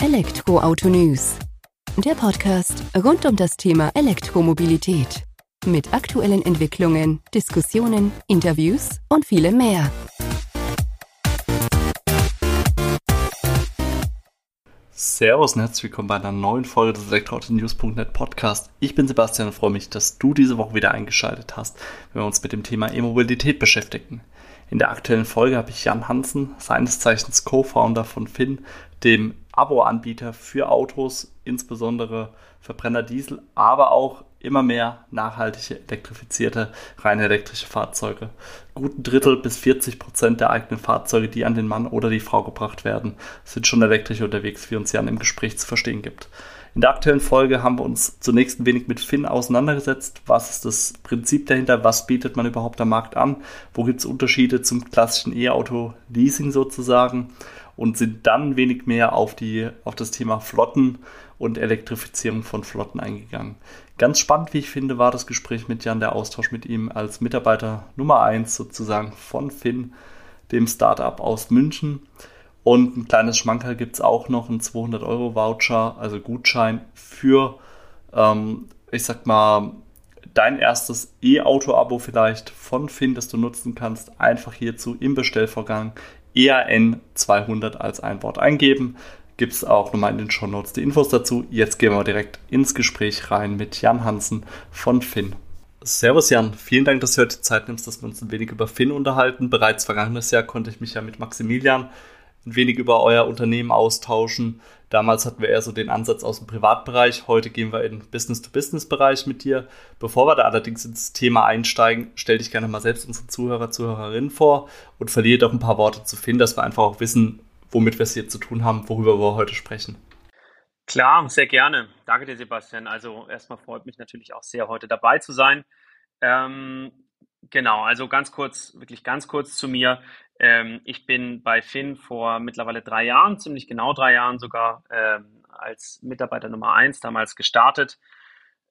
Elektroauto News. Der Podcast rund um das Thema Elektromobilität. Mit aktuellen Entwicklungen, Diskussionen, Interviews und vielem mehr. Servus und herzlich willkommen bei einer neuen Folge des Elektroauto-News.net Podcast. Ich bin Sebastian und freue mich, dass du diese Woche wieder eingeschaltet hast, wenn wir uns mit dem Thema E-Mobilität beschäftigen. In der aktuellen Folge habe ich Jan Hansen, seines Zeichens Co-Founder von Finn, dem Abo-Anbieter für Autos, insbesondere Verbrenner Diesel, aber auch immer mehr nachhaltige elektrifizierte, rein elektrische Fahrzeuge. Gut ein Drittel bis 40 Prozent der eigenen Fahrzeuge, die an den Mann oder die Frau gebracht werden, sind schon elektrisch unterwegs, wie uns Jan im Gespräch zu verstehen gibt. In der aktuellen Folge haben wir uns zunächst ein wenig mit Finn auseinandergesetzt. Was ist das Prinzip dahinter? Was bietet man überhaupt am Markt an? Wo gibt es Unterschiede zum klassischen E-Auto-Leasing sozusagen? Und sind dann wenig mehr auf, die, auf das Thema Flotten und Elektrifizierung von Flotten eingegangen. Ganz spannend, wie ich finde, war das Gespräch mit Jan, der Austausch mit ihm als Mitarbeiter Nummer 1 sozusagen von Finn, dem Startup aus München. Und ein kleines Schmankerl gibt es auch noch, einen 200-Euro-Voucher, also Gutschein für, ähm, ich sag mal, dein erstes E-Auto-Abo vielleicht von Finn, das du nutzen kannst. Einfach hierzu im Bestellvorgang EAN 200 als ein Wort eingeben. Gibt es auch nochmal in den Show Notes die Infos dazu. Jetzt gehen wir direkt ins Gespräch rein mit Jan Hansen von Finn. Servus Jan, vielen Dank, dass du heute Zeit nimmst, dass wir uns ein wenig über Finn unterhalten. Bereits vergangenes Jahr konnte ich mich ja mit Maximilian ein wenig über euer Unternehmen austauschen. Damals hatten wir eher so den Ansatz aus dem Privatbereich. Heute gehen wir in Business-to-Business-Bereich mit dir. Bevor wir da allerdings ins Thema einsteigen, stell dich gerne mal selbst unsere Zuhörer, Zuhörerinnen vor und verliere doch ein paar Worte zu finden, dass wir einfach auch wissen, womit wir es hier zu tun haben, worüber wir heute sprechen. Klar, sehr gerne. Danke dir, Sebastian. Also erstmal freut mich natürlich auch sehr, heute dabei zu sein. Ähm, genau, also ganz kurz, wirklich ganz kurz zu mir. Ähm, ich bin bei Finn vor mittlerweile drei Jahren, ziemlich genau drei Jahren sogar, ähm, als Mitarbeiter Nummer eins damals gestartet.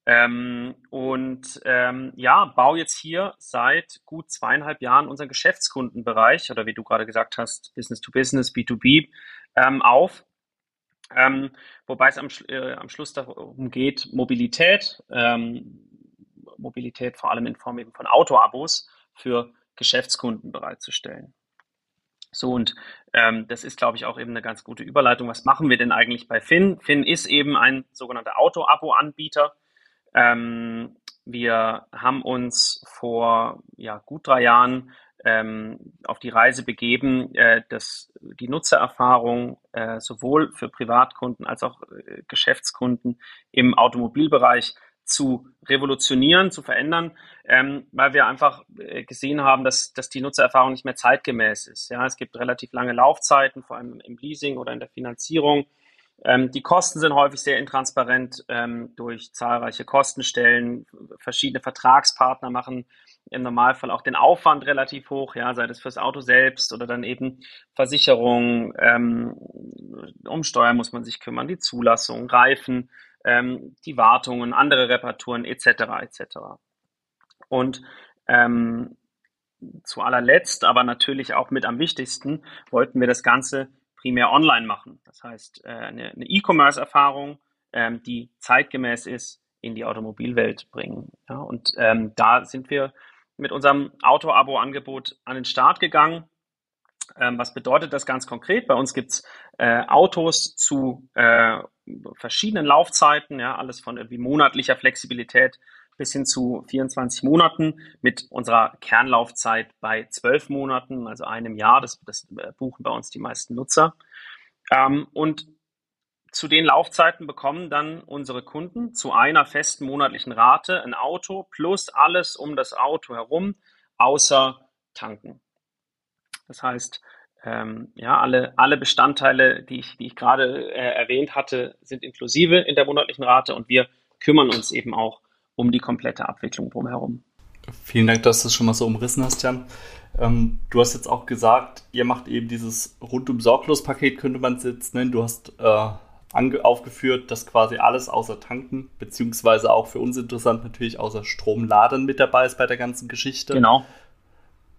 Ähm, und ähm, ja, baue jetzt hier seit gut zweieinhalb Jahren unseren Geschäftskundenbereich oder wie du gerade gesagt hast, Business to Business, B2B ähm, auf. Ähm, wobei es am, äh, am Schluss darum geht, Mobilität, Mobilität vor allem in Form eben von Autoabos für Geschäftskunden bereitzustellen. So, und ähm, das ist, glaube ich, auch eben eine ganz gute Überleitung. Was machen wir denn eigentlich bei Finn? Finn ist eben ein sogenannter Auto-Abo-Anbieter. Ähm, wir haben uns vor ja, gut drei Jahren ähm, auf die Reise begeben, äh, dass die Nutzererfahrung äh, sowohl für Privatkunden als auch äh, Geschäftskunden im Automobilbereich zu revolutionieren, zu verändern, ähm, weil wir einfach äh, gesehen haben, dass, dass die Nutzererfahrung nicht mehr zeitgemäß ist. Ja, es gibt relativ lange Laufzeiten, vor allem im Leasing oder in der Finanzierung. Ähm, die Kosten sind häufig sehr intransparent ähm, durch zahlreiche Kostenstellen. Verschiedene Vertragspartner machen im Normalfall auch den Aufwand relativ hoch, ja, sei das fürs Auto selbst oder dann eben Versicherung, ähm, um Steuer muss man sich kümmern, die Zulassung, Reifen ähm, die Wartungen, andere Reparaturen etc. etc. Und ähm, zu allerletzt, aber natürlich auch mit am wichtigsten, wollten wir das Ganze primär online machen. Das heißt, äh, eine E-Commerce-Erfahrung, ähm, die zeitgemäß ist, in die Automobilwelt bringen. Ja, und ähm, da sind wir mit unserem Auto-Abo-Angebot an den Start gegangen. Ähm, was bedeutet das ganz konkret? Bei uns gibt's äh, Autos zu äh, verschiedenen Laufzeiten, ja, alles von irgendwie monatlicher Flexibilität bis hin zu 24 Monaten mit unserer Kernlaufzeit bei 12 Monaten, also einem Jahr. Das, das äh, buchen bei uns die meisten Nutzer. Ähm, und zu den Laufzeiten bekommen dann unsere Kunden zu einer festen monatlichen Rate ein Auto plus alles um das Auto herum, außer tanken. Das heißt, ähm, ja, alle, alle Bestandteile, die ich, die ich gerade äh, erwähnt hatte, sind inklusive in der monatlichen Rate und wir kümmern uns eben auch um die komplette Abwicklung drumherum. Vielen Dank, dass du das schon mal so umrissen hast, Jan. Ähm, du hast jetzt auch gesagt, ihr macht eben dieses rundum sorglos Paket, könnte man es jetzt nennen. Du hast äh, aufgeführt, dass quasi alles außer Tanken, beziehungsweise auch für uns interessant natürlich außer Stromladen mit dabei ist bei der ganzen Geschichte. Genau.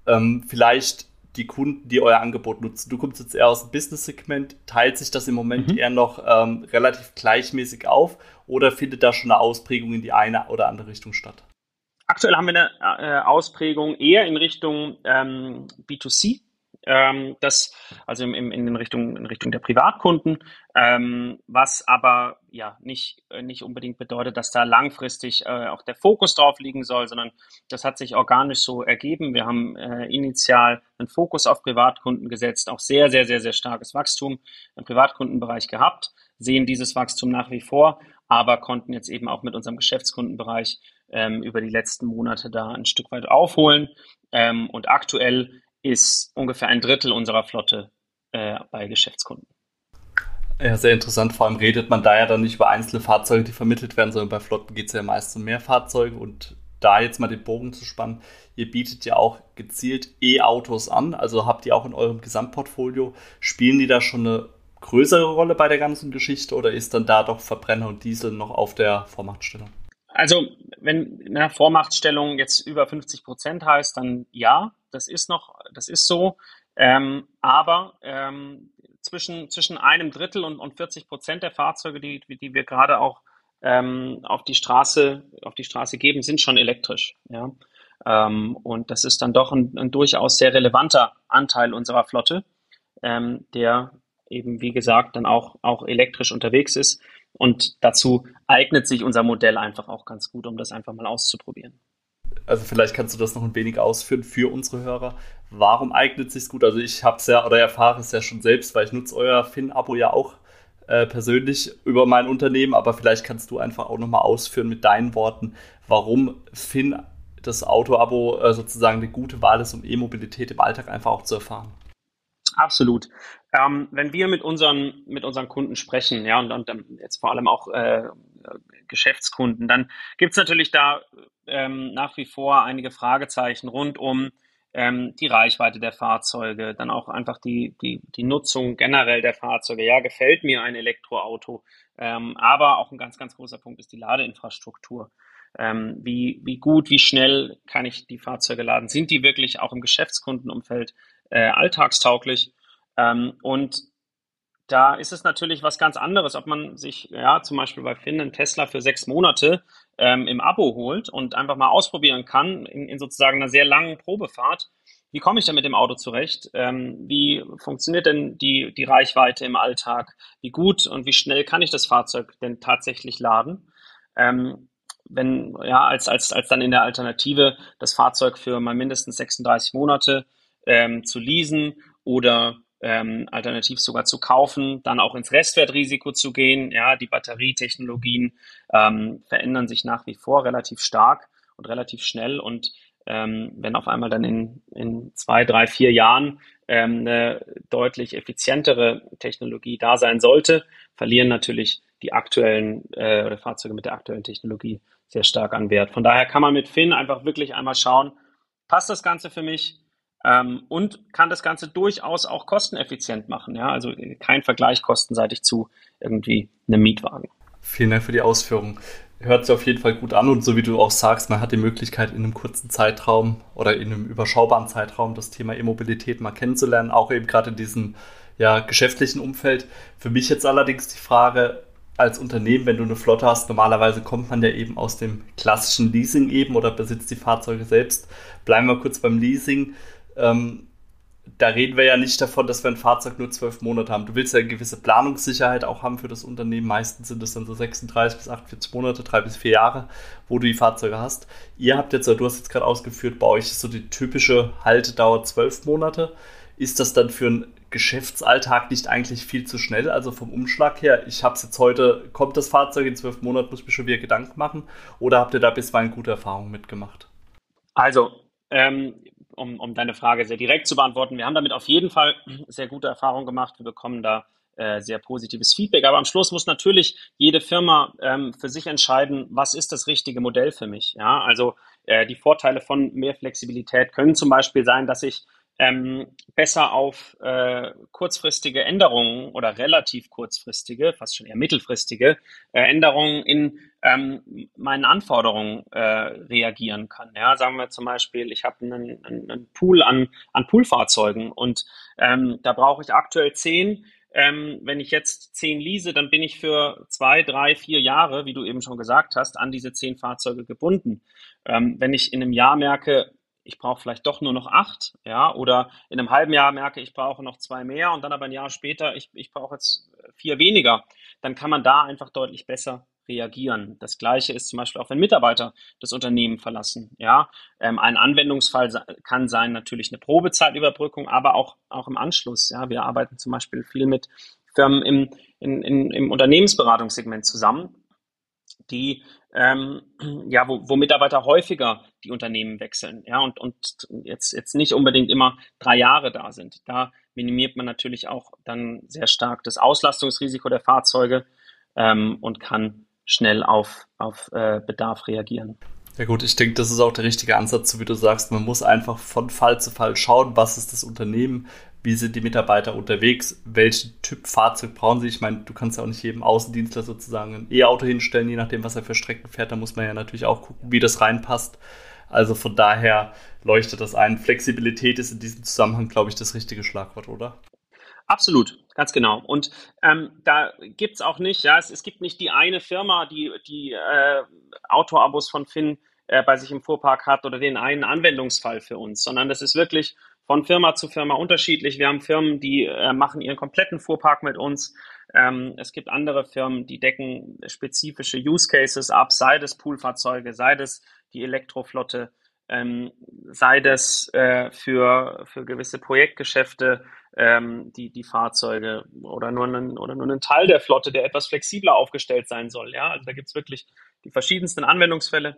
Ähm, vielleicht die Kunden, die euer Angebot nutzen? Du kommst jetzt eher aus dem Business-Segment. Teilt sich das im Moment mhm. eher noch ähm, relativ gleichmäßig auf oder findet da schon eine Ausprägung in die eine oder andere Richtung statt? Aktuell haben wir eine äh, Ausprägung eher in Richtung ähm, B2C ähm, das, also in, in, in, Richtung, in Richtung der Privatkunden, ähm, was aber ja nicht, äh, nicht unbedingt bedeutet, dass da langfristig äh, auch der Fokus drauf liegen soll, sondern das hat sich organisch so ergeben. Wir haben äh, initial einen Fokus auf Privatkunden gesetzt, auch sehr, sehr, sehr, sehr starkes Wachstum im Privatkundenbereich gehabt, sehen dieses Wachstum nach wie vor, aber konnten jetzt eben auch mit unserem Geschäftskundenbereich ähm, über die letzten Monate da ein Stück weit aufholen. Ähm, und aktuell ist ungefähr ein Drittel unserer Flotte äh, bei Geschäftskunden. Ja, sehr interessant. Vor allem redet man da ja dann nicht über einzelne Fahrzeuge, die vermittelt werden, sondern bei Flotten geht es ja meist um mehr Fahrzeuge. Und da jetzt mal den Bogen zu spannen, ihr bietet ja auch gezielt E-Autos an. Also habt ihr auch in eurem Gesamtportfolio, spielen die da schon eine größere Rolle bei der ganzen Geschichte oder ist dann da doch Verbrenner und Diesel noch auf der Vormachtstellung? Also, wenn eine Vormachtstellung jetzt über 50 Prozent heißt, dann ja, das ist noch, das ist so. Ähm, aber ähm, zwischen, zwischen einem Drittel und, und 40 Prozent der Fahrzeuge, die, die wir gerade auch ähm, auf die Straße, auf die Straße geben, sind schon elektrisch. Ja? Ähm, und das ist dann doch ein, ein, durchaus sehr relevanter Anteil unserer Flotte, ähm, der eben, wie gesagt, dann auch, auch elektrisch unterwegs ist. Und dazu eignet sich unser Modell einfach auch ganz gut, um das einfach mal auszuprobieren. Also vielleicht kannst du das noch ein wenig ausführen für unsere Hörer. Warum eignet sich gut? Also ich habe es ja oder erfahre es ja schon selbst, weil ich nutze euer Fin-Abo ja auch äh, persönlich über mein Unternehmen, aber vielleicht kannst du einfach auch nochmal ausführen mit deinen Worten, warum Fin das Auto-Abo äh, sozusagen eine gute Wahl ist, um E-Mobilität im Alltag einfach auch zu erfahren. Absolut. Ähm, wenn wir mit unseren, mit unseren Kunden sprechen, ja, und, und jetzt vor allem auch äh, Geschäftskunden, dann gibt es natürlich da ähm, nach wie vor einige Fragezeichen rund um ähm, die Reichweite der Fahrzeuge, dann auch einfach die, die, die Nutzung generell der Fahrzeuge. Ja, gefällt mir ein Elektroauto, ähm, aber auch ein ganz, ganz großer Punkt ist die Ladeinfrastruktur. Ähm, wie, wie gut, wie schnell kann ich die Fahrzeuge laden? Sind die wirklich auch im Geschäftskundenumfeld äh, alltagstauglich. Ähm, und da ist es natürlich was ganz anderes, ob man sich ja zum Beispiel bei Finn einen Tesla für sechs Monate ähm, im Abo holt und einfach mal ausprobieren kann in, in sozusagen einer sehr langen Probefahrt. Wie komme ich denn mit dem Auto zurecht? Ähm, wie funktioniert denn die, die Reichweite im Alltag? Wie gut und wie schnell kann ich das Fahrzeug denn tatsächlich laden? Ähm, wenn, ja, als, als, als dann in der Alternative das Fahrzeug für mal mindestens 36 Monate ähm, zu leasen oder ähm, alternativ sogar zu kaufen, dann auch ins Restwertrisiko zu gehen. Ja, die Batterietechnologien ähm, verändern sich nach wie vor relativ stark und relativ schnell und ähm, wenn auf einmal dann in, in zwei, drei, vier Jahren ähm, eine deutlich effizientere Technologie da sein sollte, verlieren natürlich die aktuellen äh, oder Fahrzeuge mit der aktuellen Technologie sehr stark an Wert. Von daher kann man mit Finn einfach wirklich einmal schauen, passt das Ganze für mich? Ähm, und kann das Ganze durchaus auch kosteneffizient machen. Ja? Also kein Vergleich kostenseitig zu irgendwie einem Mietwagen. Vielen Dank für die Ausführung. Hört sich auf jeden Fall gut an und so wie du auch sagst, man hat die Möglichkeit in einem kurzen Zeitraum oder in einem überschaubaren Zeitraum das Thema E-Mobilität mal kennenzulernen, auch eben gerade in diesem ja, geschäftlichen Umfeld. Für mich jetzt allerdings die Frage, als Unternehmen, wenn du eine Flotte hast, normalerweise kommt man ja eben aus dem klassischen Leasing eben oder besitzt die Fahrzeuge selbst. Bleiben wir kurz beim Leasing ähm, da reden wir ja nicht davon, dass wir ein Fahrzeug nur zwölf Monate haben. Du willst ja eine gewisse Planungssicherheit auch haben für das Unternehmen. Meistens sind es dann so 36 bis 48 Monate, drei bis vier Jahre, wo du die Fahrzeuge hast. Ihr habt jetzt, du hast jetzt gerade ausgeführt, bei euch ist so die typische Haltedauer zwölf Monate. Ist das dann für einen Geschäftsalltag nicht eigentlich viel zu schnell? Also vom Umschlag her, ich habe es jetzt heute, kommt das Fahrzeug in zwölf Monaten, muss ich mir schon wieder Gedanken machen? Oder habt ihr da bisweilen gute Erfahrungen mitgemacht? Also, ähm, um, um deine Frage sehr direkt zu beantworten, wir haben damit auf jeden Fall sehr gute Erfahrungen gemacht. Wir bekommen da äh, sehr positives Feedback. Aber am Schluss muss natürlich jede Firma ähm, für sich entscheiden, was ist das richtige Modell für mich. Ja, also äh, die Vorteile von mehr Flexibilität können zum Beispiel sein, dass ich ähm, besser auf äh, kurzfristige Änderungen oder relativ kurzfristige, fast schon eher mittelfristige äh, Änderungen in ähm, meinen Anforderungen äh, reagieren kann. Ja, sagen wir zum Beispiel, ich habe einen, einen, Pool an, an Poolfahrzeugen und ähm, da brauche ich aktuell zehn. Ähm, wenn ich jetzt zehn lease, dann bin ich für zwei, drei, vier Jahre, wie du eben schon gesagt hast, an diese zehn Fahrzeuge gebunden. Ähm, wenn ich in einem Jahr merke, ich brauche vielleicht doch nur noch acht, ja, oder in einem halben Jahr merke, ich brauche noch zwei mehr und dann aber ein Jahr später, ich, ich brauche jetzt vier weniger, dann kann man da einfach deutlich besser reagieren. Das gleiche ist zum Beispiel auch, wenn Mitarbeiter das Unternehmen verlassen. Ja, ähm, ein Anwendungsfall kann sein natürlich eine Probezeitüberbrückung, aber auch, auch im Anschluss. Ja, wir arbeiten zum Beispiel viel mit Firmen im, in, in, im Unternehmensberatungssegment zusammen, die ähm, ja, wo, wo Mitarbeiter häufiger die Unternehmen wechseln, ja, und, und jetzt, jetzt nicht unbedingt immer drei Jahre da sind. Da minimiert man natürlich auch dann sehr stark das Auslastungsrisiko der Fahrzeuge ähm, und kann schnell auf, auf äh, Bedarf reagieren. Ja gut, ich denke, das ist auch der richtige Ansatz, so wie du sagst. Man muss einfach von Fall zu Fall schauen, was ist das Unternehmen, wie sind die Mitarbeiter unterwegs, welchen Typ Fahrzeug brauchen sie. Ich meine, du kannst ja auch nicht jedem Außendienstler sozusagen ein E-Auto hinstellen, je nachdem, was er für Strecken fährt. Da muss man ja natürlich auch gucken, wie das reinpasst. Also von daher leuchtet das ein. Flexibilität ist in diesem Zusammenhang, glaube ich, das richtige Schlagwort, oder? Absolut, ganz genau. Und ähm, da gibt's auch nicht, ja, es, es gibt nicht die eine Firma, die die äh, Autoabos von Finn äh, bei sich im Fuhrpark hat oder den einen Anwendungsfall für uns, sondern das ist wirklich von Firma zu Firma unterschiedlich. Wir haben Firmen, die äh, machen ihren kompletten Fuhrpark mit uns. Ähm, es gibt andere Firmen, die decken spezifische Use Cases ab, sei das Poolfahrzeuge, sei das die Elektroflotte, ähm, sei das äh, für, für gewisse Projektgeschäfte, ähm, die, die Fahrzeuge oder nur, einen, oder nur einen Teil der Flotte, der etwas flexibler aufgestellt sein soll. Ja, also da gibt es wirklich die verschiedensten Anwendungsfälle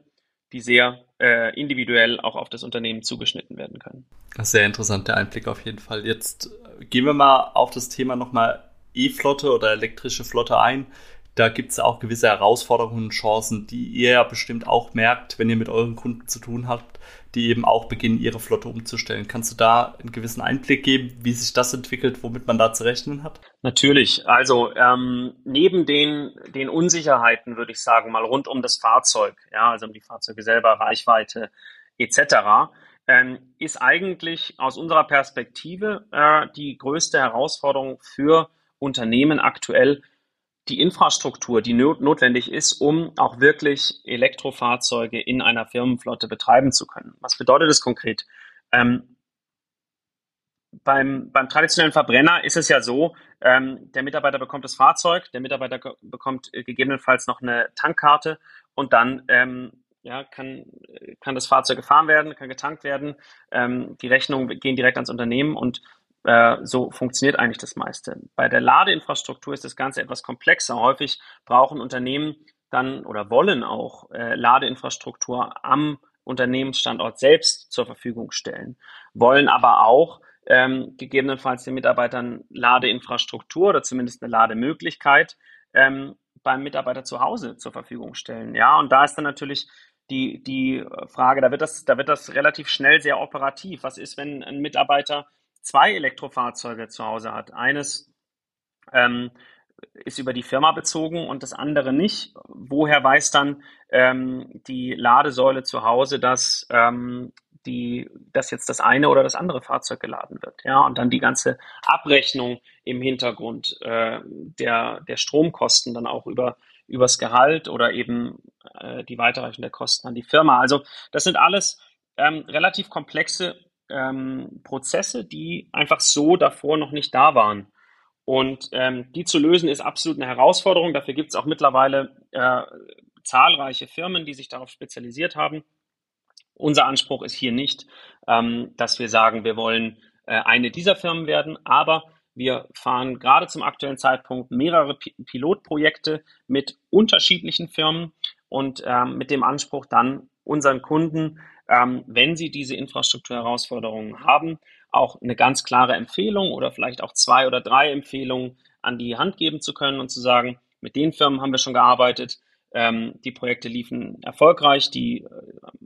die sehr äh, individuell auch auf das Unternehmen zugeschnitten werden können. Sehr interessanter Einblick auf jeden Fall. Jetzt gehen wir mal auf das Thema nochmal E-Flotte oder elektrische Flotte ein da gibt es auch gewisse Herausforderungen und Chancen, die ihr ja bestimmt auch merkt, wenn ihr mit euren Kunden zu tun habt, die eben auch beginnen, ihre Flotte umzustellen. Kannst du da einen gewissen Einblick geben, wie sich das entwickelt, womit man da zu rechnen hat? Natürlich. Also ähm, neben den, den Unsicherheiten, würde ich sagen, mal rund um das Fahrzeug, ja, also um die Fahrzeuge selber, Reichweite etc., ähm, ist eigentlich aus unserer Perspektive äh, die größte Herausforderung für Unternehmen aktuell die Infrastruktur, die notwendig ist, um auch wirklich Elektrofahrzeuge in einer Firmenflotte betreiben zu können. Was bedeutet das konkret? Ähm, beim, beim traditionellen Verbrenner ist es ja so, ähm, der Mitarbeiter bekommt das Fahrzeug, der Mitarbeiter bekommt äh, gegebenenfalls noch eine Tankkarte und dann ähm, ja, kann, kann das Fahrzeug gefahren werden, kann getankt werden, ähm, die Rechnungen gehen direkt ans Unternehmen und äh, so funktioniert eigentlich das meiste. Bei der Ladeinfrastruktur ist das Ganze etwas komplexer. Häufig brauchen Unternehmen dann oder wollen auch äh, Ladeinfrastruktur am Unternehmensstandort selbst zur Verfügung stellen, wollen aber auch ähm, gegebenenfalls den Mitarbeitern Ladeinfrastruktur oder zumindest eine Lademöglichkeit ähm, beim Mitarbeiter zu Hause zur Verfügung stellen. Ja, und da ist dann natürlich die, die Frage, da wird das, da wird das relativ schnell sehr operativ. Was ist, wenn ein Mitarbeiter zwei Elektrofahrzeuge zu Hause hat. Eines ähm, ist über die Firma bezogen und das andere nicht. Woher weiß dann ähm, die Ladesäule zu Hause, dass ähm, die, dass jetzt das eine oder das andere Fahrzeug geladen wird, ja, und dann die ganze Abrechnung im Hintergrund äh, der, der Stromkosten dann auch über übers Gehalt oder eben äh, die Weiterreichung der Kosten an die Firma. Also das sind alles ähm, relativ komplexe ähm, Prozesse, die einfach so davor noch nicht da waren. Und ähm, die zu lösen ist absolut eine Herausforderung. Dafür gibt es auch mittlerweile äh, zahlreiche Firmen, die sich darauf spezialisiert haben. Unser Anspruch ist hier nicht, ähm, dass wir sagen, wir wollen äh, eine dieser Firmen werden, aber wir fahren gerade zum aktuellen Zeitpunkt mehrere P Pilotprojekte mit unterschiedlichen Firmen und ähm, mit dem Anspruch dann unseren Kunden ähm, wenn sie diese Infrastrukturherausforderungen haben, auch eine ganz klare Empfehlung oder vielleicht auch zwei oder drei Empfehlungen an die Hand geben zu können und zu sagen, mit den Firmen haben wir schon gearbeitet, ähm, die Projekte liefen erfolgreich, die äh,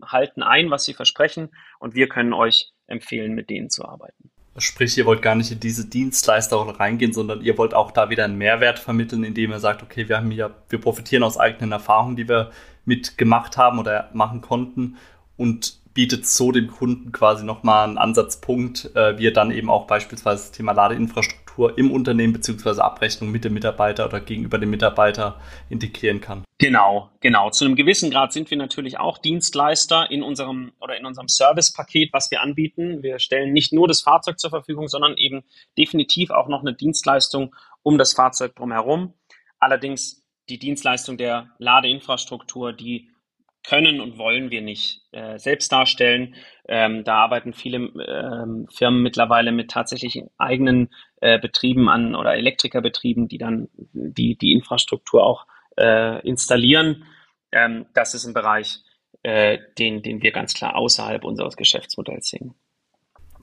halten ein, was sie versprechen und wir können euch empfehlen, mit denen zu arbeiten. Sprich, ihr wollt gar nicht in diese Dienstleister reingehen, sondern ihr wollt auch da wieder einen Mehrwert vermitteln, indem ihr sagt, okay, wir haben hier, wir profitieren aus eigenen Erfahrungen, die wir mitgemacht haben oder machen konnten und bietet so dem Kunden quasi nochmal einen Ansatzpunkt, äh, wie er dann eben auch beispielsweise das Thema Ladeinfrastruktur im Unternehmen beziehungsweise Abrechnung mit dem Mitarbeiter oder gegenüber dem Mitarbeiter integrieren kann. Genau, genau. Zu einem gewissen Grad sind wir natürlich auch Dienstleister in unserem oder in unserem Servicepaket, was wir anbieten. Wir stellen nicht nur das Fahrzeug zur Verfügung, sondern eben definitiv auch noch eine Dienstleistung um das Fahrzeug drumherum. Allerdings die Dienstleistung der Ladeinfrastruktur, die können und wollen wir nicht äh, selbst darstellen. Ähm, da arbeiten viele ähm, Firmen mittlerweile mit tatsächlich eigenen äh, Betrieben an oder Elektrikerbetrieben, die dann die, die Infrastruktur auch äh, installieren. Ähm, das ist ein Bereich, äh, den, den wir ganz klar außerhalb unseres Geschäftsmodells sehen.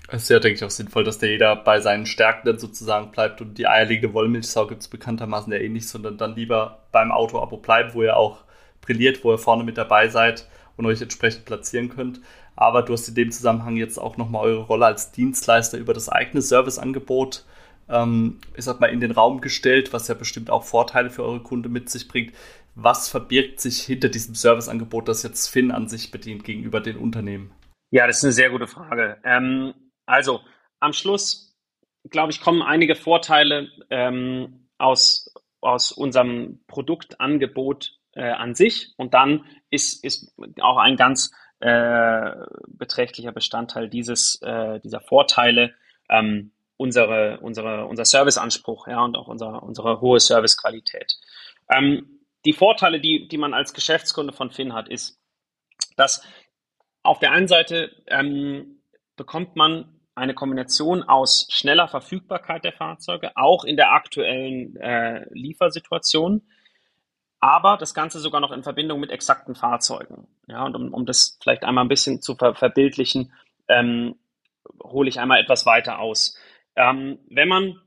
Es ist ja, denke ich, auch sinnvoll, dass der jeder bei seinen Stärken dann sozusagen bleibt und die eierlegende Wollmilchsau gibt es bekanntermaßen ja eh nicht, sondern dann lieber beim Auto-Abo bleibt, wo ihr auch brilliert, wo ihr vorne mit dabei seid und euch entsprechend platzieren könnt. Aber du hast in dem Zusammenhang jetzt auch nochmal eure Rolle als Dienstleister über das eigene Serviceangebot, ähm, ich sag mal, in den Raum gestellt, was ja bestimmt auch Vorteile für eure Kunden mit sich bringt. Was verbirgt sich hinter diesem Serviceangebot, das jetzt Finn an sich bedient gegenüber den Unternehmen? Ja, das ist eine sehr gute Frage. Ähm, also am Schluss, glaube ich, kommen einige Vorteile ähm, aus, aus unserem Produktangebot äh, an sich. Und dann ist, ist auch ein ganz äh, beträchtlicher Bestandteil dieses, äh, dieser Vorteile ähm, unsere, unsere, unser Serviceanspruch ja, und auch unser, unsere hohe Servicequalität. Ähm, die Vorteile, die, die man als Geschäftskunde von Finn hat, ist, dass auf der einen Seite ähm, bekommt man eine Kombination aus schneller Verfügbarkeit der Fahrzeuge, auch in der aktuellen äh, Liefersituation aber das Ganze sogar noch in Verbindung mit exakten Fahrzeugen. Ja, und um, um das vielleicht einmal ein bisschen zu ver verbildlichen, ähm, hole ich einmal etwas weiter aus. Ähm, wenn man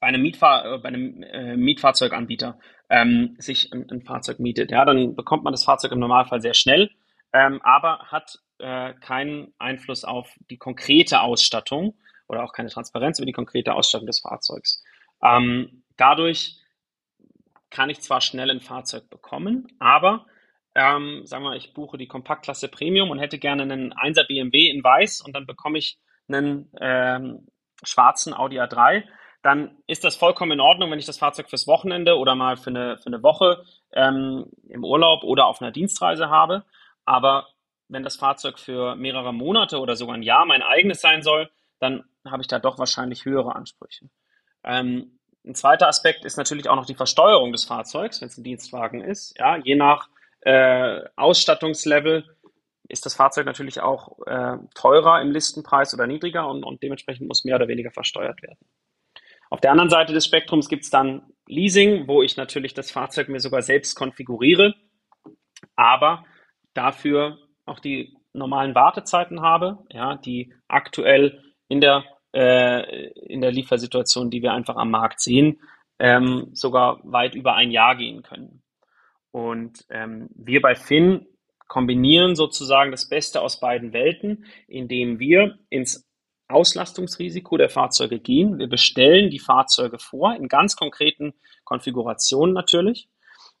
bei einem, Mietfahr äh, bei einem äh, Mietfahrzeuganbieter ähm, sich ein, ein, Fahrzeug mietet, ja, dann bekommt man das Fahrzeug im Normalfall sehr schnell, ähm, aber hat äh, keinen Einfluss auf die konkrete Ausstattung oder auch keine Transparenz über die konkrete Ausstattung des Fahrzeugs. Ähm, dadurch kann ich zwar schnell ein Fahrzeug bekommen, aber ähm, sagen wir, ich buche die Kompaktklasse Premium und hätte gerne einen 1er BMW in weiß und dann bekomme ich einen ähm, schwarzen Audi A3, dann ist das vollkommen in Ordnung, wenn ich das Fahrzeug fürs Wochenende oder mal für eine, für eine Woche ähm, im Urlaub oder auf einer Dienstreise habe. Aber wenn das Fahrzeug für mehrere Monate oder sogar ein Jahr mein eigenes sein soll, dann habe ich da doch wahrscheinlich höhere Ansprüche. Ähm, ein zweiter Aspekt ist natürlich auch noch die Versteuerung des Fahrzeugs, wenn es ein Dienstwagen ist. Ja, je nach äh, Ausstattungslevel ist das Fahrzeug natürlich auch äh, teurer im Listenpreis oder niedriger und, und dementsprechend muss mehr oder weniger versteuert werden. Auf der anderen Seite des Spektrums gibt es dann Leasing, wo ich natürlich das Fahrzeug mir sogar selbst konfiguriere, aber dafür auch die normalen Wartezeiten habe, ja, die aktuell in der äh, in der Liefersituation, die wir einfach am Markt sehen, ähm, sogar weit über ein Jahr gehen können. Und ähm, wir bei Finn kombinieren sozusagen das Beste aus beiden Welten, indem wir ins Auslastungsrisiko der Fahrzeuge gehen. Wir bestellen die Fahrzeuge vor, in ganz konkreten Konfigurationen natürlich.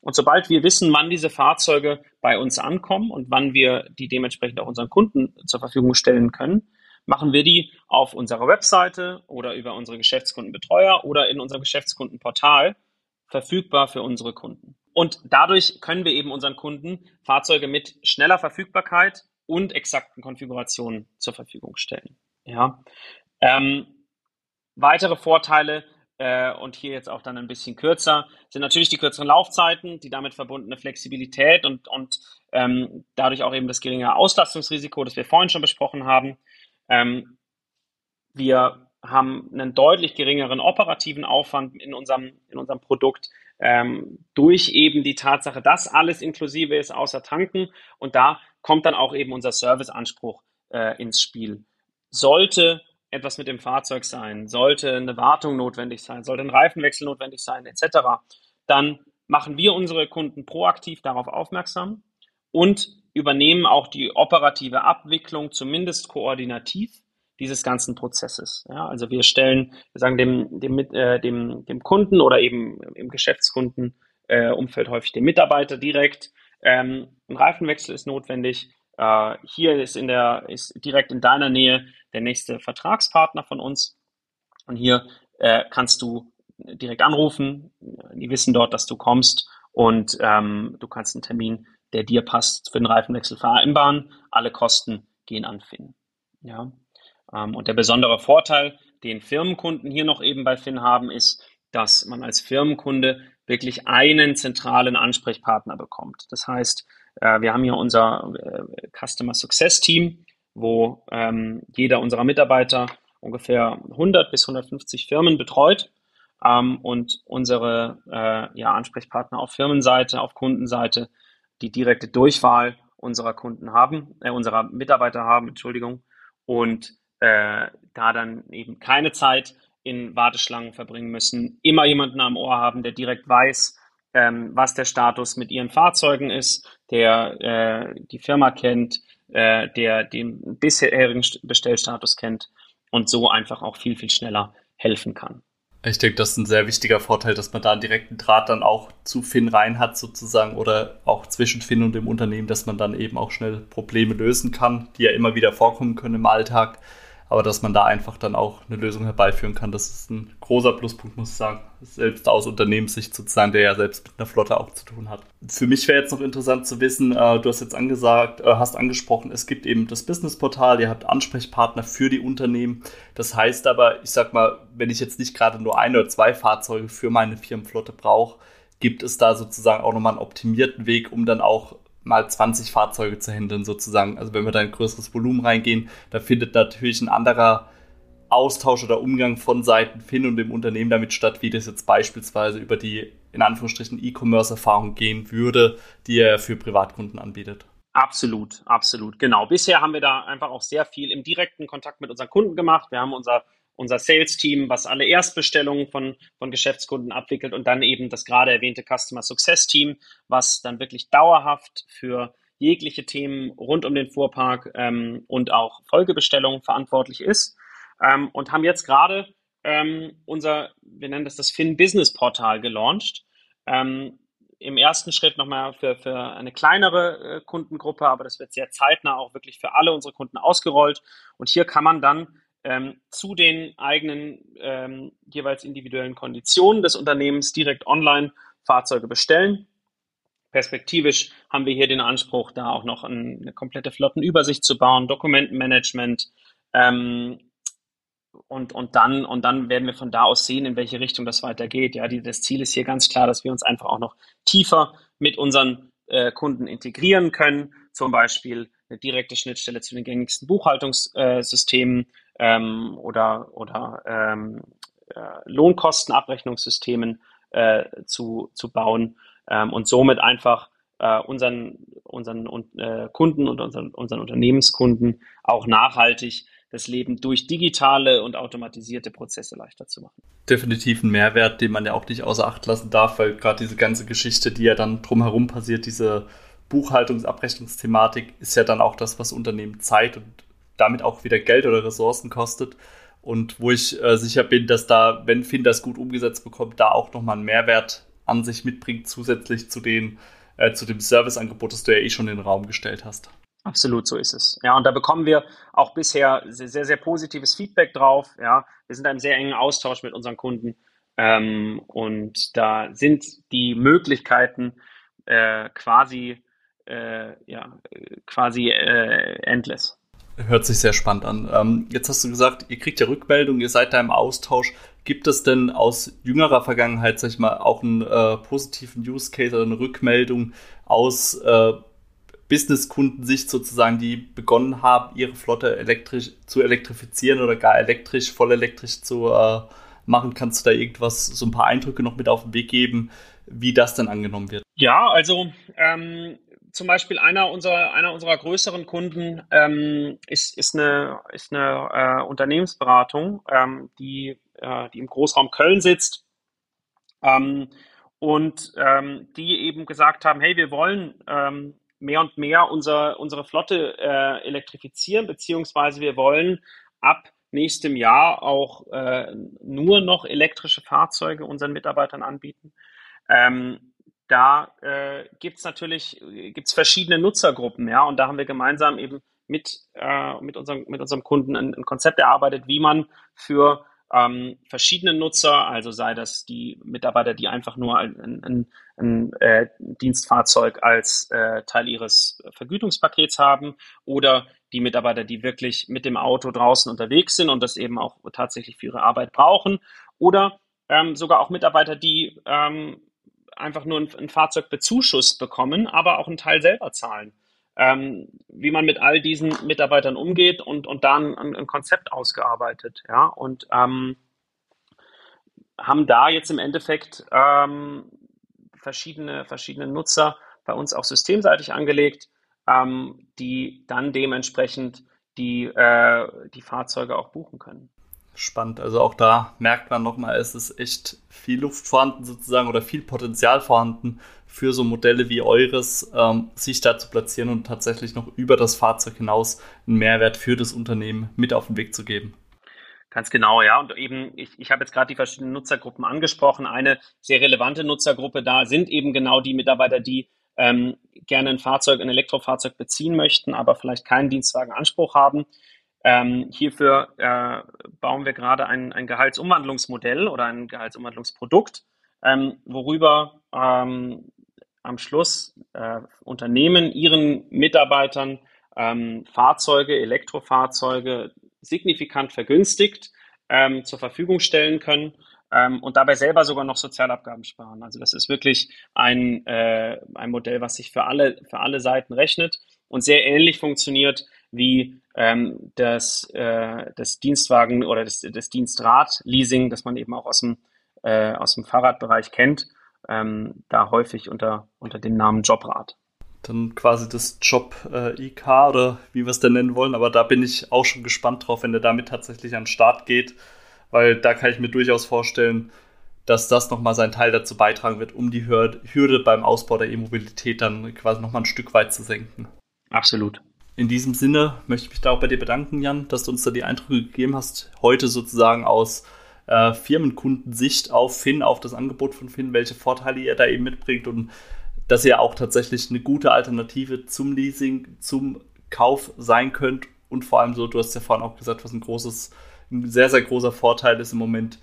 Und sobald wir wissen, wann diese Fahrzeuge bei uns ankommen und wann wir die dementsprechend auch unseren Kunden zur Verfügung stellen können, machen wir die auf unserer Webseite oder über unsere Geschäftskundenbetreuer oder in unserem Geschäftskundenportal verfügbar für unsere Kunden. Und dadurch können wir eben unseren Kunden Fahrzeuge mit schneller Verfügbarkeit und exakten Konfigurationen zur Verfügung stellen. Ja. Ähm, weitere Vorteile äh, und hier jetzt auch dann ein bisschen kürzer sind natürlich die kürzeren Laufzeiten, die damit verbundene Flexibilität und, und ähm, dadurch auch eben das geringe Auslastungsrisiko, das wir vorhin schon besprochen haben. Ähm, wir haben einen deutlich geringeren operativen Aufwand in unserem, in unserem Produkt ähm, durch eben die Tatsache, dass alles inklusive ist, außer Tanken. Und da kommt dann auch eben unser Serviceanspruch äh, ins Spiel. Sollte etwas mit dem Fahrzeug sein, sollte eine Wartung notwendig sein, sollte ein Reifenwechsel notwendig sein, etc., dann machen wir unsere Kunden proaktiv darauf aufmerksam und übernehmen auch die operative Abwicklung, zumindest koordinativ dieses ganzen Prozesses. Ja, also wir stellen, wir sagen dem, dem, äh, dem, dem Kunden oder eben im Geschäftskundenumfeld äh, häufig dem Mitarbeiter direkt. Ähm, ein Reifenwechsel ist notwendig. Äh, hier ist in der, ist direkt in deiner Nähe der nächste Vertragspartner von uns. Und hier äh, kannst du direkt anrufen. Die wissen dort, dass du kommst und ähm, du kannst einen Termin, der dir passt, für den Reifenwechsel vereinbaren. Alle Kosten gehen an Finn. Ja. Ähm, und der besondere Vorteil, den Firmenkunden hier noch eben bei Finn haben, ist, dass man als Firmenkunde wirklich einen zentralen Ansprechpartner bekommt. Das heißt, äh, wir haben hier unser äh, Customer Success Team, wo ähm, jeder unserer Mitarbeiter ungefähr 100 bis 150 Firmen betreut ähm, und unsere äh, Ansprechpartner auf Firmenseite, auf Kundenseite die direkte Durchwahl unserer Kunden haben, äh, unserer Mitarbeiter haben, Entschuldigung, und äh, da dann eben keine Zeit in Warteschlangen verbringen müssen, immer jemanden am Ohr haben, der direkt weiß, ähm, was der Status mit ihren Fahrzeugen ist, der äh, die Firma kennt, äh, der den bisherigen Bestellstatus kennt und so einfach auch viel, viel schneller helfen kann. Ich denke, das ist ein sehr wichtiger Vorteil, dass man da einen direkten Draht dann auch zu Finn rein hat sozusagen oder auch zwischen Finn und dem Unternehmen, dass man dann eben auch schnell Probleme lösen kann, die ja immer wieder vorkommen können im Alltag aber dass man da einfach dann auch eine Lösung herbeiführen kann, das ist ein großer Pluspunkt, muss ich sagen. Selbst aus Unternehmenssicht sozusagen, der ja selbst mit einer Flotte auch zu tun hat. Für mich wäre jetzt noch interessant zu wissen, äh, du hast jetzt angesagt, äh, hast angesprochen, es gibt eben das Businessportal, ihr habt Ansprechpartner für die Unternehmen. Das heißt aber, ich sag mal, wenn ich jetzt nicht gerade nur ein oder zwei Fahrzeuge für meine Firmenflotte brauche, gibt es da sozusagen auch nochmal einen optimierten Weg, um dann auch mal 20 Fahrzeuge zu handeln sozusagen. Also wenn wir da ein größeres Volumen reingehen, da findet natürlich ein anderer Austausch oder Umgang von Seiten Finn und dem Unternehmen damit statt, wie das jetzt beispielsweise über die in Anführungsstrichen E-Commerce-Erfahrung gehen würde, die er für Privatkunden anbietet. Absolut, absolut, genau. Bisher haben wir da einfach auch sehr viel im direkten Kontakt mit unseren Kunden gemacht. Wir haben unser unser Sales-Team, was alle Erstbestellungen von, von Geschäftskunden abwickelt und dann eben das gerade erwähnte Customer Success-Team, was dann wirklich dauerhaft für jegliche Themen rund um den Fuhrpark ähm, und auch Folgebestellungen verantwortlich ist ähm, und haben jetzt gerade ähm, unser, wir nennen das das Fin Business Portal gelauncht. Ähm, Im ersten Schritt nochmal für, für eine kleinere äh, Kundengruppe, aber das wird sehr zeitnah auch wirklich für alle unsere Kunden ausgerollt. Und hier kann man dann ähm, zu den eigenen ähm, jeweils individuellen Konditionen des Unternehmens direkt online Fahrzeuge bestellen. Perspektivisch haben wir hier den Anspruch, da auch noch eine komplette Flottenübersicht zu bauen, Dokumentenmanagement. Ähm, und, und, dann, und dann werden wir von da aus sehen, in welche Richtung das weitergeht. Ja, die, das Ziel ist hier ganz klar, dass wir uns einfach auch noch tiefer mit unseren äh, Kunden integrieren können. Zum Beispiel eine direkte Schnittstelle zu den gängigsten Buchhaltungssystemen, ähm, oder, oder ähm, äh, Lohnkostenabrechnungssystemen äh, zu, zu bauen ähm, und somit einfach äh, unseren, unseren äh, Kunden und unseren, unseren Unternehmenskunden auch nachhaltig das Leben durch digitale und automatisierte Prozesse leichter zu machen. Definitiv ein Mehrwert, den man ja auch nicht außer Acht lassen darf, weil gerade diese ganze Geschichte, die ja dann drumherum passiert, diese Buchhaltungsabrechnungsthematik, ist ja dann auch das, was Unternehmen Zeit und damit auch wieder Geld oder Ressourcen kostet. Und wo ich äh, sicher bin, dass da, wenn Finn das gut umgesetzt bekommt, da auch nochmal einen Mehrwert an sich mitbringt, zusätzlich zu, den, äh, zu dem Serviceangebot, das du ja eh schon in den Raum gestellt hast. Absolut, so ist es. Ja, und da bekommen wir auch bisher sehr, sehr, sehr positives Feedback drauf. Ja, wir sind im sehr engen Austausch mit unseren Kunden. Ähm, und da sind die Möglichkeiten äh, quasi, äh, ja, quasi äh, endless. Hört sich sehr spannend an. Ähm, jetzt hast du gesagt, ihr kriegt ja Rückmeldung, ihr seid da im Austausch. Gibt es denn aus jüngerer Vergangenheit, sag ich mal, auch einen äh, positiven Use Case oder eine Rückmeldung aus äh, Business-Kundensicht sozusagen, die begonnen haben, ihre Flotte elektrisch zu elektrifizieren oder gar elektrisch, voll elektrisch zu äh, machen? Kannst du da irgendwas, so ein paar Eindrücke noch mit auf den Weg geben, wie das denn angenommen wird? Ja, also ähm, zum Beispiel einer unserer, einer unserer größeren Kunden ähm, ist, ist eine, ist eine äh, Unternehmensberatung, ähm, die, äh, die im Großraum Köln sitzt ähm, und ähm, die eben gesagt haben, hey, wir wollen ähm, mehr und mehr unser, unsere Flotte äh, elektrifizieren, beziehungsweise wir wollen ab nächstem Jahr auch äh, nur noch elektrische Fahrzeuge unseren Mitarbeitern anbieten. Ähm, da äh, gibt es natürlich gibt's verschiedene Nutzergruppen, ja, und da haben wir gemeinsam eben mit, äh, mit, unserem, mit unserem Kunden ein, ein Konzept erarbeitet, wie man für ähm, verschiedene Nutzer, also sei das die Mitarbeiter, die einfach nur ein, ein, ein äh, Dienstfahrzeug als äh, Teil ihres Vergütungspakets haben oder die Mitarbeiter, die wirklich mit dem Auto draußen unterwegs sind und das eben auch tatsächlich für ihre Arbeit brauchen oder ähm, sogar auch Mitarbeiter, die ähm, einfach nur ein, ein Fahrzeug bezuschusst bekommen, aber auch einen Teil selber zahlen ähm, wie man mit all diesen Mitarbeitern umgeht und, und da ein, ein Konzept ausgearbeitet. Ja? Und ähm, haben da jetzt im Endeffekt ähm, verschiedene, verschiedene Nutzer bei uns auch systemseitig angelegt, ähm, die dann dementsprechend die, äh, die Fahrzeuge auch buchen können. Spannend, also auch da merkt man nochmal, es ist echt viel Luft vorhanden sozusagen oder viel Potenzial vorhanden für so Modelle wie eures, ähm, sich da zu platzieren und tatsächlich noch über das Fahrzeug hinaus einen Mehrwert für das Unternehmen mit auf den Weg zu geben. Ganz genau, ja. Und eben, ich, ich habe jetzt gerade die verschiedenen Nutzergruppen angesprochen. Eine sehr relevante Nutzergruppe da sind eben genau die Mitarbeiter, die ähm, gerne ein Fahrzeug, ein Elektrofahrzeug beziehen möchten, aber vielleicht keinen Dienstwagenanspruch haben. Ähm, hierfür äh, bauen wir gerade ein, ein Gehaltsumwandlungsmodell oder ein Gehaltsumwandlungsprodukt, ähm, worüber ähm, am Schluss äh, Unternehmen ihren Mitarbeitern ähm, Fahrzeuge, Elektrofahrzeuge signifikant vergünstigt ähm, zur Verfügung stellen können ähm, und dabei selber sogar noch Sozialabgaben sparen. Also das ist wirklich ein, äh, ein Modell, was sich für alle, für alle Seiten rechnet und sehr ähnlich funktioniert wie ähm, das, äh, das Dienstwagen oder das, das Dienstrad-Leasing, das man eben auch aus dem, äh, aus dem Fahrradbereich kennt ähm, da häufig unter, unter dem Namen Jobrad. Dann quasi das Job-IK äh, oder wie wir es denn nennen wollen, aber da bin ich auch schon gespannt drauf, wenn der damit tatsächlich an den Start geht, weil da kann ich mir durchaus vorstellen, dass das nochmal seinen Teil dazu beitragen wird, um die Hürde beim Ausbau der E-Mobilität dann quasi nochmal ein Stück weit zu senken. Absolut. In diesem Sinne möchte ich mich da auch bei dir bedanken, Jan, dass du uns da die Eindrücke gegeben hast, heute sozusagen aus äh, Firmenkundensicht auf Finn, auf das Angebot von Finn, welche Vorteile ihr da eben mitbringt und dass ihr auch tatsächlich eine gute Alternative zum Leasing, zum Kauf sein könnt und vor allem so, du hast ja vorhin auch gesagt, was ein großes, ein sehr, sehr großer Vorteil ist im Moment,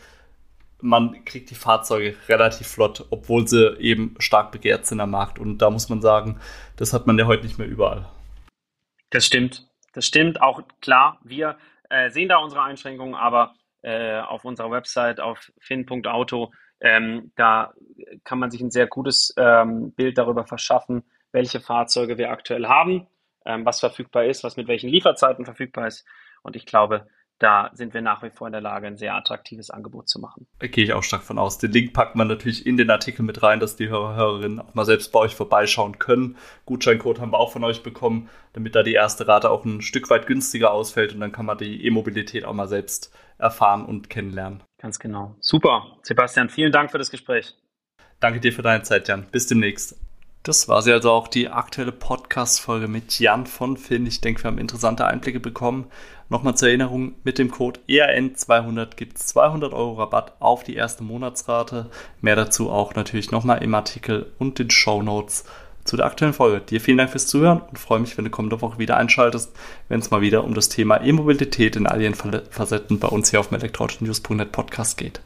man kriegt die Fahrzeuge relativ flott, obwohl sie eben stark begehrt sind am Markt. Und da muss man sagen, das hat man ja heute nicht mehr überall. Das stimmt. Das stimmt. Auch klar, wir äh, sehen da unsere Einschränkungen, aber äh, auf unserer Website auf fin.auto. Ähm, da kann man sich ein sehr gutes ähm, Bild darüber verschaffen, welche Fahrzeuge wir aktuell haben, ähm, was verfügbar ist, was mit welchen Lieferzeiten verfügbar ist. Und ich glaube, da sind wir nach wie vor in der Lage, ein sehr attraktives Angebot zu machen. Da gehe ich auch stark von aus. Den Link packt man natürlich in den Artikel mit rein, dass die Hörer, Hörerinnen auch mal selbst bei euch vorbeischauen können. Gutscheincode haben wir auch von euch bekommen, damit da die erste Rate auch ein Stück weit günstiger ausfällt und dann kann man die E-Mobilität auch mal selbst erfahren und kennenlernen. Ganz genau. Super. Sebastian, vielen Dank für das Gespräch. Danke dir für deine Zeit, Jan. Bis demnächst. Das war sie also auch die aktuelle Podcast-Folge mit Jan von Finn. Ich denke, wir haben interessante Einblicke bekommen. Nochmal zur Erinnerung, mit dem Code ERN200 gibt es 200 Euro Rabatt auf die erste Monatsrate. Mehr dazu auch natürlich nochmal im Artikel und den Show Notes zu der aktuellen Folge. Dir vielen Dank fürs Zuhören und freue mich, wenn du kommende Woche wieder einschaltest, wenn es mal wieder um das Thema E-Mobilität in all ihren Facetten bei uns hier auf dem elektroautonews.net Podcast geht.